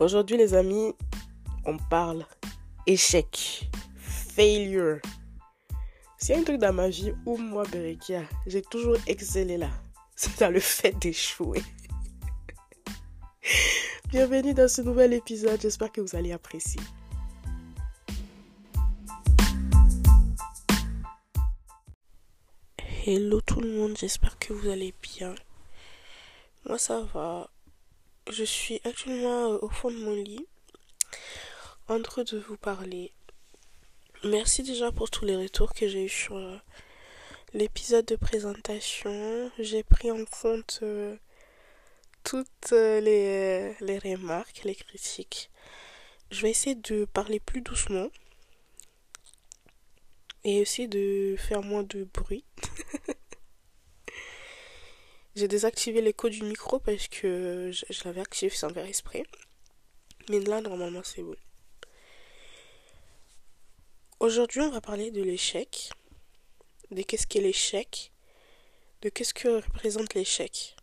Aujourd'hui, les amis, on parle échec, failure. C'est un truc dans ma vie où moi, Berekia, j'ai toujours excellé là. C'est dans le fait d'échouer. Bienvenue dans ce nouvel épisode. J'espère que vous allez apprécier. Hello tout le monde, j'espère que vous allez bien. Moi ça va. Je suis actuellement au fond de mon lit en train de vous parler. Merci déjà pour tous les retours que j'ai eu sur euh, l'épisode de présentation. J'ai pris en compte euh, toutes euh, les, les remarques, les critiques. Je vais essayer de parler plus doucement et aussi de faire moins de bruit. J'ai désactivé l'écho du micro parce que je, l'avais activé sans faire esprit. Mais là, normalement, c'est bon. Aujourd'hui, on va parler de l'échec, de qu'est-ce qu'est l'échec, de qu'est-ce que représente l'échec.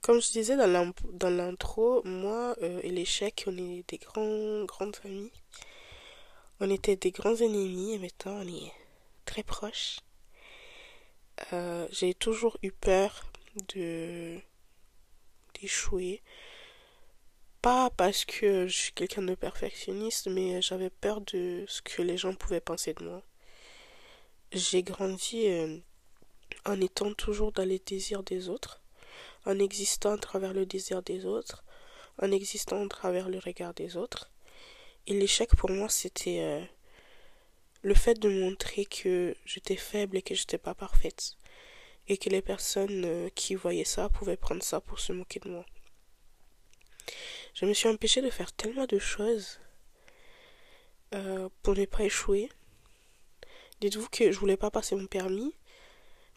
Comme je disais dans l'intro, moi euh, et l'échec, on est des grands, grandes familles. On était des grands ennemis et maintenant on est très proches. Euh, j'ai toujours eu peur de d'échouer. Pas parce que je suis quelqu'un de perfectionniste, mais j'avais peur de ce que les gens pouvaient penser de moi. J'ai grandi euh, en étant toujours dans les désirs des autres, en existant à travers le désir des autres, en existant à travers le regard des autres. Et l'échec pour moi, c'était euh, le fait de montrer que j'étais faible et que j'étais pas parfaite. Et que les personnes euh, qui voyaient ça pouvaient prendre ça pour se moquer de moi. Je me suis empêchée de faire tellement de choses euh, pour ne pas échouer. Dites-vous que je voulais pas passer mon permis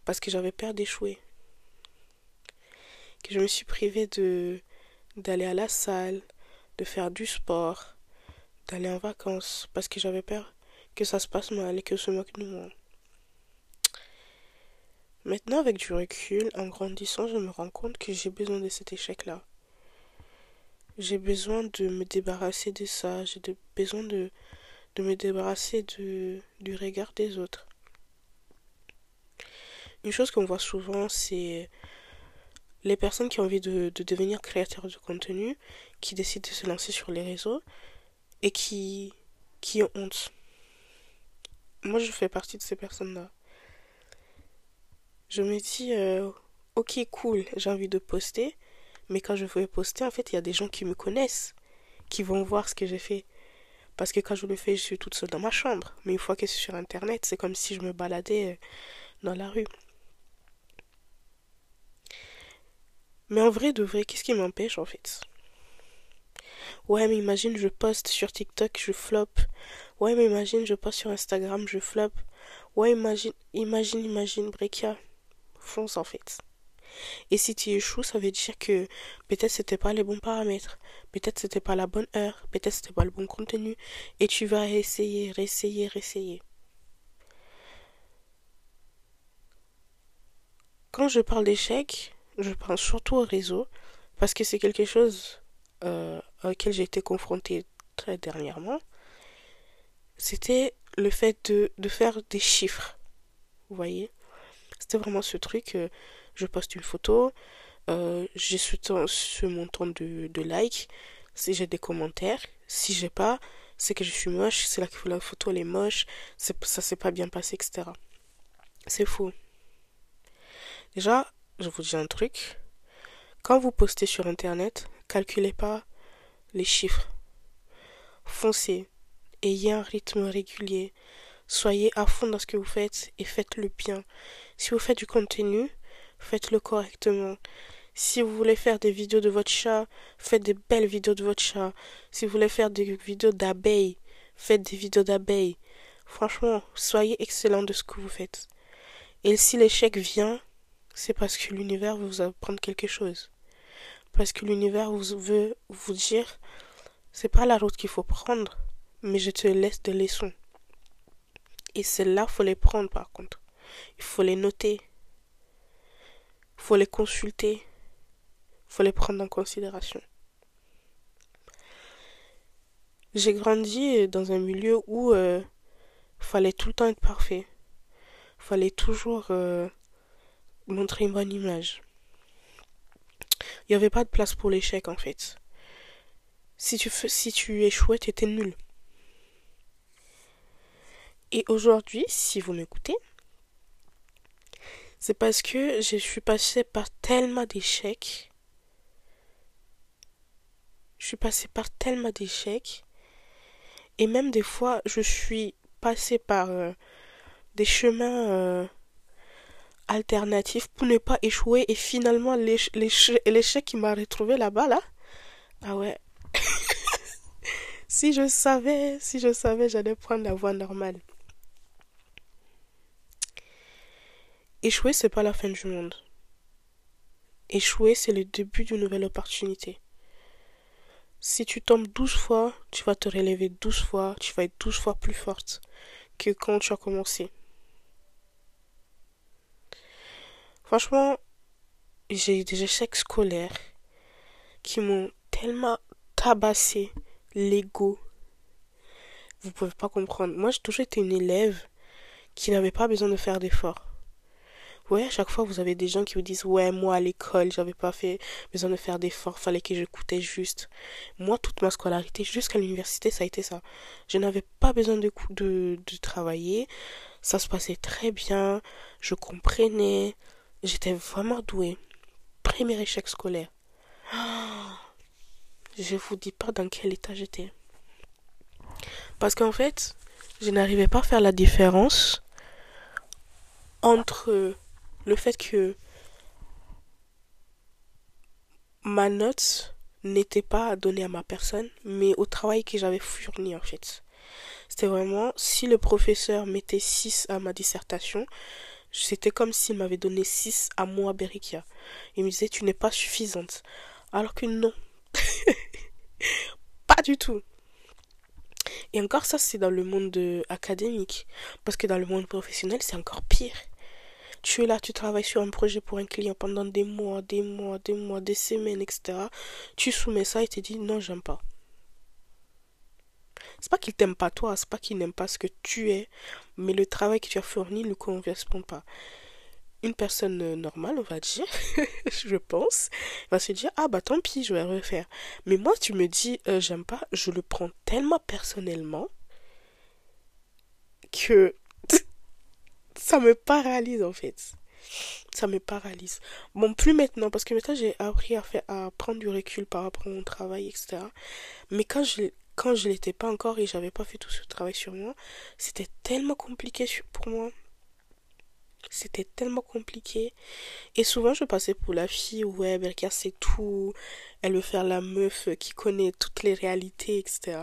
parce que j'avais peur d'échouer. Que je me suis privée de d'aller à la salle, de faire du sport, d'aller en vacances parce que j'avais peur que ça se passe mal et que se moque de moi. Maintenant, avec du recul, en grandissant, je me rends compte que j'ai besoin de cet échec-là. J'ai besoin de me débarrasser de ça. J'ai besoin de, me débarrasser de, du regard des autres. Une chose qu'on voit souvent, c'est les personnes qui ont envie de, de devenir créateurs de contenu, qui décident de se lancer sur les réseaux, et qui ont honte. Moi, je fais partie de ces personnes-là. Je me dis, euh, ok, cool, j'ai envie de poster, mais quand je vais poster, en fait, il y a des gens qui me connaissent, qui vont voir ce que j'ai fait. Parce que quand je le fais, je suis toute seule dans ma chambre. Mais une fois que c'est sur Internet, c'est comme si je me baladais euh, dans la rue. Mais en vrai, de vrai, qu'est-ce qui m'empêche en fait? Ouais, mais imagine, je poste sur TikTok, je flop. Ouais, mais imagine, je poste sur Instagram, je flop. Ouais, imagine, imagine, imagine, Brekia. Fonce en fait. Et si tu échoues, ça veut dire que peut-être c'était pas les bons paramètres, peut-être c'était pas la bonne heure, peut-être c'était pas le bon contenu, et tu vas essayer, réessayer, réessayer. Quand je parle d'échec, je pense surtout au réseau, parce que c'est quelque chose euh, auquel j'ai été confrontée très dernièrement, c'était le fait de, faire des chiffres. Vous voyez C'était vraiment ce truc, euh, je poste une photo, euh, j'ai ce, montant de, likes, si j'ai des commentaires, si j'ai pas, c'est que je suis moche, c'est là que la photo elle est moche, ça s'est pas bien passé, etc. C'est faux. Déjà, je vous dis un truc. Quand vous postez sur internet, calculez pas les chiffres. Foncez, ayez un rythme régulier, soyez à fond dans ce que vous faites et faites-le bien. Si vous faites du contenu, faites-le correctement. Si vous voulez faire des vidéos de votre chat, faites des belles vidéos de votre chat. Si vous voulez faire des vidéos d'abeilles, faites des vidéos d'abeilles. Franchement, soyez excellent de ce que vous faites. Et si l'échec vient, c'est parce que l'univers vous apprendre quelque chose. Parce que l'univers veut vous dire, c'est pas la route qu'il faut prendre, mais je te laisse des leçons. Et celles-là, faut les prendre par contre. Il faut les noter. Il faut les consulter. Il faut les prendre en considération. J'ai grandi dans un milieu où euh, fallait tout le temps être parfait. Fallait toujours euh, montrer une bonne image. Il n'y avait pas de place pour l'échec en fait. Si tu, si tu échouais, tu étais nul. Et aujourd'hui, si vous m'écoutez, c'est parce que je suis passée par tellement d'échecs. Je suis passée par tellement d'échecs. Et même des fois, je suis passée par euh, des chemins euh, alternatifs pour ne pas échouer. Et finalement, l'échec qui m'a retrouvé là-bas, là. Ah ouais. si je savais, si je savais, j'allais prendre la voie normale. Échouer, c'est pas la fin du monde. Échouer, c'est le début d'une nouvelle opportunité. Si tu tombes douze fois, tu vas te relever douze fois, tu vas être douze fois plus forte que quand tu as commencé. Franchement, j'ai eu des échecs scolaires qui m'ont tellement tabassé l'ego. Vous pouvez pas comprendre. Moi, j'ai toujours été une élève qui n'avait pas besoin de faire d'efforts. Ouais, à chaque fois, vous avez des gens qui vous disent, ouais, moi, à l'école, j'avais pas fait besoin de faire d'efforts, fallait que j'écoutais juste. Moi, toute ma scolarité, jusqu'à l'université, ça a été ça. Je n'avais pas besoin de, de, travailler. Ça se passait très bien. Je comprenais. J'étais vraiment douée. Premier échec scolaire. Je vous dis pas dans quel état j'étais. Parce qu'en fait, je n'arrivais pas à faire la différence entre le fait que ma note n'était pas donnée à ma personne, mais au travail que j'avais fourni en fait. C'était vraiment, si le professeur mettait 6 à ma dissertation, c'était comme s'il m'avait donné 6 à moi, Berikia. Il me disait, tu n'es pas suffisante. Alors que non. pas du tout. Et encore ça, c'est dans le monde académique. Parce que dans le monde professionnel, c'est encore pire. Tu es là, tu travailles sur un projet pour un client pendant des mois, des mois, des mois, des semaines, etc. Tu soumets ça et te dis non, j'aime pas. C'est pas qu'il t'aime pas toi, c'est pas qu'il n'aime pas ce que tu es, mais le travail que tu as fourni ne correspond pas. Une personne normale, on va dire, je pense, va se dire ah bah tant pis, je vais refaire. Mais moi, tu me dis euh, j'aime pas, je le prends tellement personnellement que ça me paralyse en fait. Ça me paralyse. Bon, plus maintenant, parce que maintenant j'ai appris à, faire, à prendre du recul par rapport à mon travail, etc. Mais quand je, quand je l'étais pas encore et j'avais pas fait tout ce travail sur moi, c'était tellement compliqué pour moi. C'était tellement compliqué. Et souvent, je passais pour la fille, ouais, elle casse tout. Elle veut faire la meuf qui connaît toutes les réalités, etc.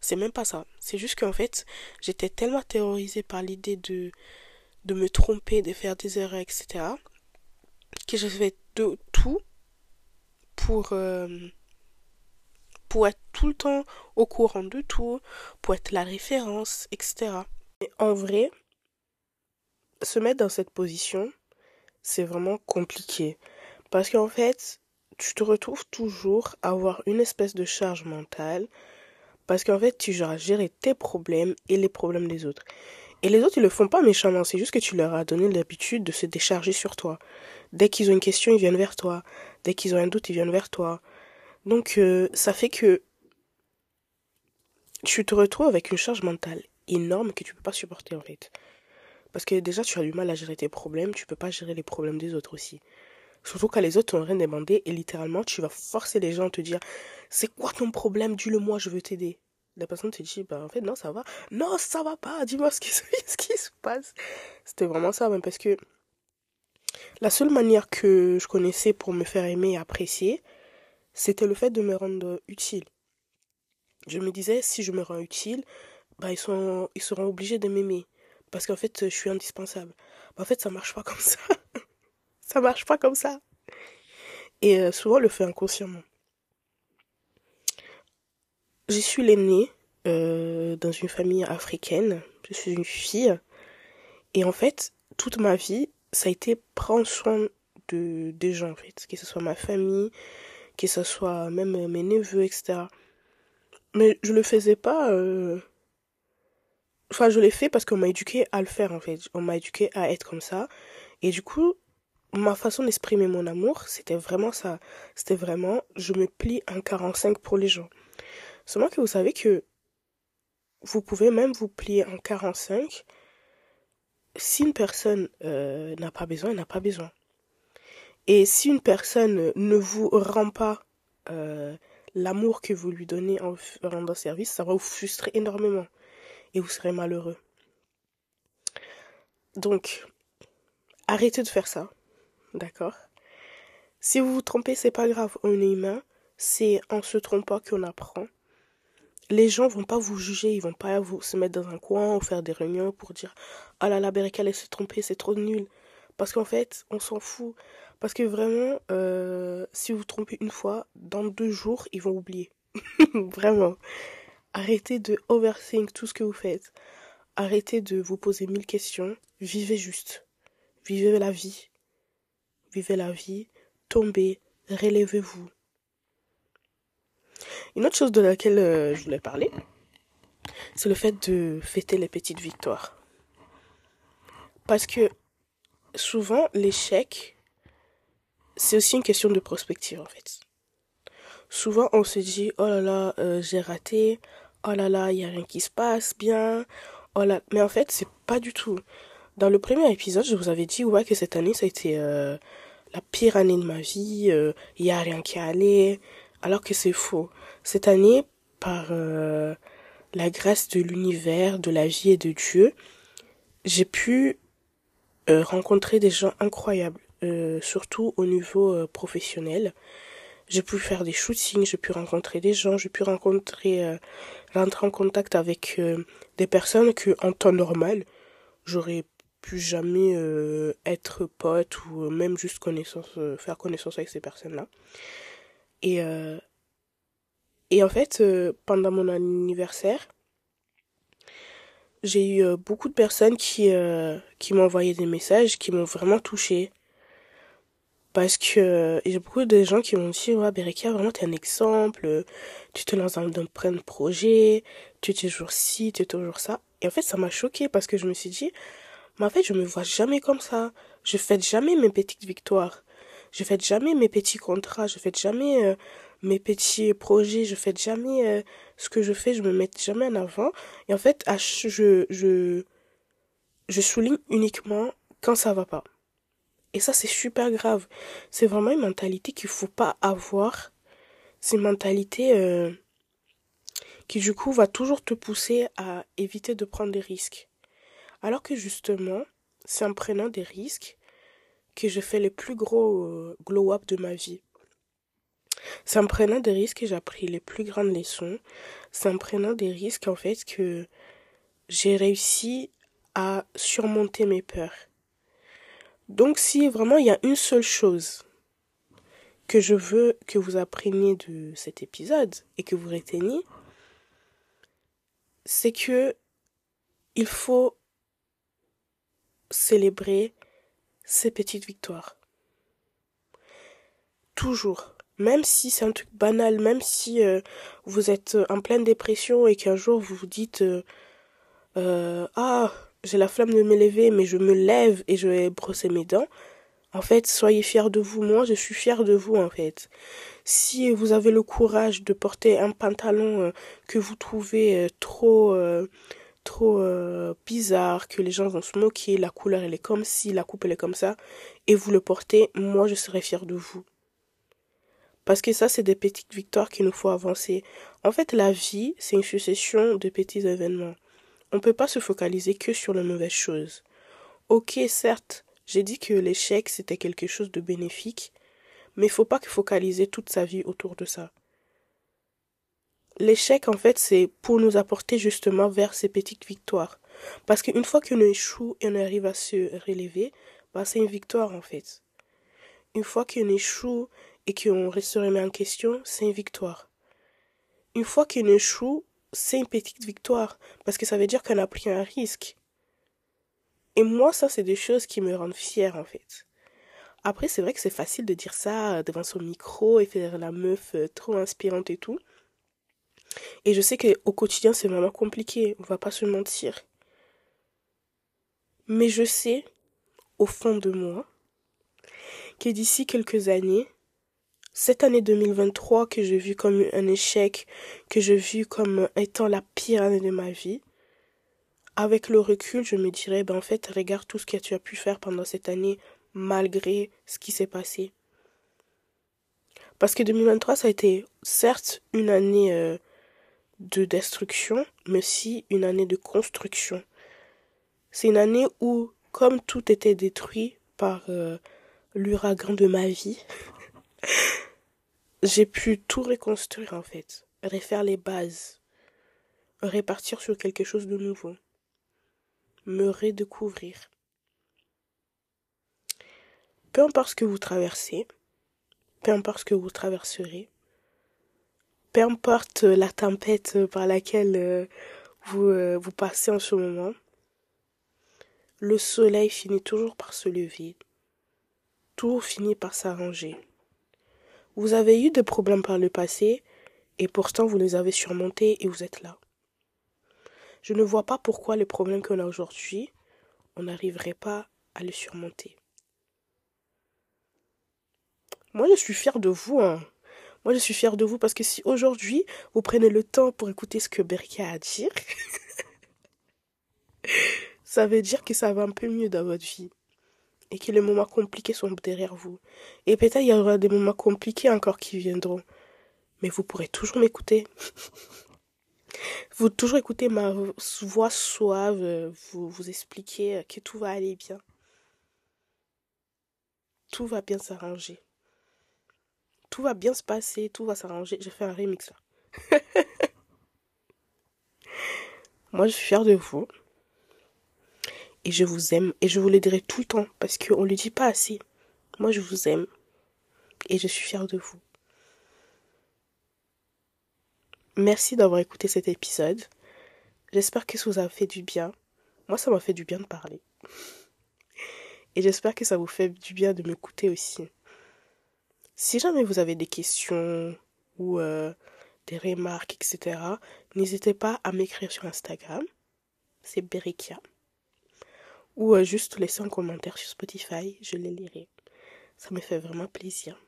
C'est même pas ça. C'est juste qu'en fait, j'étais tellement terrorisée par l'idée de de me tromper, de faire des erreurs, etc. Que je fais de tout pour, euh, pour être tout le temps au courant de tout, pour être la référence, etc. Mais en vrai, se mettre dans cette position, c'est vraiment compliqué. Parce qu'en fait, tu te retrouves toujours à avoir une espèce de charge mentale. Parce qu'en fait, tu dois gérer tes problèmes et les problèmes des autres. Et les autres, ils le font pas méchamment, c'est juste que tu leur as donné l'habitude de se décharger sur toi. Dès qu'ils ont une question, ils viennent vers toi. Dès qu'ils ont un doute, ils viennent vers toi. Donc, euh, ça fait que tu te retrouves avec une charge mentale énorme que tu peux pas supporter en fait. Parce que déjà, tu as du mal à gérer tes problèmes, tu peux pas gérer les problèmes des autres aussi. Surtout quand les autres t'ont rien demandé et littéralement, tu vas forcer les gens à te dire C'est quoi ton problème? Dis-le-moi, je veux t'aider la personne te dit, bah en fait, non, ça va. Non, ça va pas, dis-moi ce qui, se passe. C'était vraiment ça, même parce que la seule manière que je connaissais pour me faire aimer et apprécier, c'était le fait de me rendre utile. Je me disais, si je me rends utile, bah ils seront obligés de m'aimer. Parce qu'en fait, je suis indispensable. Bah, en fait, ça marche pas comme ça. ça marche pas comme ça. Et euh, souvent, on le fait inconsciemment. Je suis l'aînée euh, dans une famille africaine. Je suis une fille. Et en fait, toute ma vie, ça a été prendre soin de, des gens, en fait. Que ce soit ma famille, que ce soit même mes neveux, etc. Mais je le faisais pas. euh, Enfin, je l'ai fait parce qu'on m'a éduqué à le faire en fait. On m'a éduqué à être comme ça. Et du coup, ma façon d'exprimer mon amour, c'était vraiment ça. C'était vraiment, je me plie en 45 pour les gens. Seulement que vous savez que vous pouvez même vous plier en 45. Si une personne euh, n'a pas besoin, elle n'a pas besoin. Et si une personne ne vous rend pas euh, l'amour que vous lui donnez en rendant service, ça va vous frustrer énormément et vous serez malheureux. Donc, arrêtez de faire ça, d'accord? Si vous vous trompez, c'est pas grave, on est humain, c'est en se trompant qu'on apprend. Les gens vont pas vous juger, ils vont pas vous se mettre dans un coin ou faire des réunions pour dire Ah là là, Bereka, elle s'est trompée, c'est trop nul. Parce qu'en fait, on s'en fout. Parce que vraiment, euh, si vous vous trompez une fois, dans deux jours, ils vont oublier. Vraiment. Arrêtez de overthink tout ce que vous faites. Arrêtez de vous poser mille questions. Vivez juste. Vivez la vie. Vivez la vie. Tombez. Relevez-vous. Une autre chose de laquelle euh, je voulais parler, c'est le fait de fêter les petites victoires. Parce que souvent, l'échec, c'est aussi une question de prospective en fait. Souvent, on se dit, oh là là, euh, j'ai raté, oh là là, il n'y a rien qui se passe bien, oh là... Mais en fait, c'est pas du tout. Dans le premier épisode, je vous avais dit, ouais, que cette année, ça a été euh, la pire année de ma vie, il n'y a rien qui allait, alors que c'est faux. Cette année, par euh, la grâce de l'univers, de la vie et de Dieu, j'ai pu euh, rencontrer des gens incroyables, euh, surtout au niveau professionnel. J'ai pu faire des shootings, j'ai pu rencontrer des gens, j'ai pu rencontrer, rentrer en contact avec des personnes que, en temps normal, j'aurais pu jamais être pote ou même juste connaissance, faire connaissance avec ces personnes-là. Et, euh, et en fait, euh, pendant mon anniversaire, j'ai eu euh, beaucoup de personnes qui, qui m'ont envoyé des messages qui m'ont vraiment touchée. Parce que j'ai beaucoup de gens qui m'ont dit, ouais, Bereka, vraiment, t'es un exemple, tu te lances dans, dans plein de projets, tu es toujours ci, tu es toujours ça. Et en fait, ça m'a choquée parce que je me suis dit, mais en fait, je me vois jamais comme ça. Je fête jamais mes petites victoires. Je fête jamais mes petits contrats. Je fête jamais euh, mes petits projets. Je fête jamais euh, ce que je fais. Je me mets jamais en avant. Et en fait, je, je, je souligne uniquement quand ça va pas. Et ça, c'est super grave. C'est vraiment une mentalité qu'il faut pas avoir. C'est une mentalité euh, qui, du coup, va toujours te pousser à éviter de prendre des risques. Alors que justement, c'est en prenant des risques que je fais les plus gros euh, glow-up de ma vie. C'est en prenant des risques que j'ai appris les plus grandes leçons. C'est en prenant des risques, en fait, que j'ai réussi à surmonter mes peurs. Donc, si vraiment il y a une seule chose que je veux que vous appreniez de cet épisode et que vous reteniez, c'est que il faut célébrer ces petites victoires. Toujours. Même si c'est un truc banal, même si euh, vous êtes en pleine dépression et qu'un jour vous vous dites euh, euh, Ah, j'ai la flamme de me lever, mais je me lève et je vais brosser mes dents. En fait, soyez fiers de vous. Moi, je suis fière de vous, en fait. Si vous avez le courage de porter un pantalon euh, que vous trouvez euh, trop, euh, trop euh, bizarre, que les gens vont se moquer, la couleur elle est comme ci, la coupe elle est comme ça, et vous le portez, moi je serai fière de vous. Parce que ça, c'est des petites victoires qu'il nous faut avancer. En fait, la vie, c'est une succession de petits événements. On ne peut pas se focaliser que sur les mauvaises choses. Ok, certes, j'ai dit que l'échec, c'était quelque chose de bénéfique, mais il faut pas que focaliser toute sa vie autour de ça. L'échec, en fait, c'est pour nous apporter justement vers ces petites victoires. Parce qu'une fois qu'on échoue et on arrive à se relever, bah, c'est une victoire, en fait. Une fois qu'on échoue et qu'on se remet en question, c'est une victoire. Une fois qu'on échoue, c'est une petite victoire. Parce que ça veut dire qu'on a pris un risque. Et moi, ça, c'est des choses qui me rendent fière, en fait. Après, c'est vrai que c'est facile de dire ça devant son micro et faire la meuf trop inspirante et tout. Et je sais qu'au quotidien, c'est vraiment compliqué, on va pas se mentir. Mais je sais, au fond de moi, que d'ici quelques années, cette année 2023 que j'ai vue comme un échec, que j'ai vue comme étant la pire année de ma vie, avec le recul, je me dirais, ben en fait, regarde tout ce que tu as pu faire pendant cette année, malgré ce qui s'est passé. Parce que 2023, ça a été certes une année euh, de destruction, mais aussi une année de construction. C'est une année où, comme tout était détruit par euh, l'ouragan de ma vie, j'ai pu tout reconstruire en fait, refaire les bases, répartir sur quelque chose de nouveau, me redécouvrir. Peu importe ce que vous traversez, peu importe ce que vous traverserez, peu importe la tempête par laquelle euh, vous, euh, vous passez en ce moment, le soleil finit toujours par se lever, tout finit par s'arranger. Vous avez eu des problèmes par le passé et pourtant vous les avez surmontés et vous êtes là. Je ne vois pas pourquoi les problèmes qu'on a aujourd'hui, on n'arriverait pas à les surmonter. Moi, je suis fière de vous. Hein. Moi, je suis fière de vous parce que si aujourd'hui, vous prenez le temps pour écouter ce que Berka a à dire, ça veut dire que ça va un peu mieux dans votre vie. Et que les moments compliqués sont derrière vous. Et peut-être il y aura des moments compliqués encore qui viendront. Mais vous pourrez toujours m'écouter. vous toujours écouter ma voix suave, vous, vous expliquer que tout va aller bien. Tout va bien s'arranger tout va bien se passer, tout va s'arranger. J'ai fait un remix là. Moi, je suis fière de vous. Et je vous aime. Et je vous le dirai tout le temps. Parce qu'on ne le dit pas assez. Moi, je vous aime. Et je suis fière de vous. Merci d'avoir écouté cet épisode. J'espère que ça vous a fait du bien. Moi, ça m'a fait du bien de parler. Et j'espère que ça vous fait du bien de m'écouter aussi. Si jamais vous avez des questions ou euh, des remarques, etc., n'hésitez pas à m'écrire sur Instagram. C'est Berikia. Ou euh, juste laisser un commentaire sur Spotify, je les lirai. Ça me fait vraiment plaisir.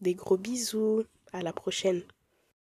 Des gros bisous. À la prochaine.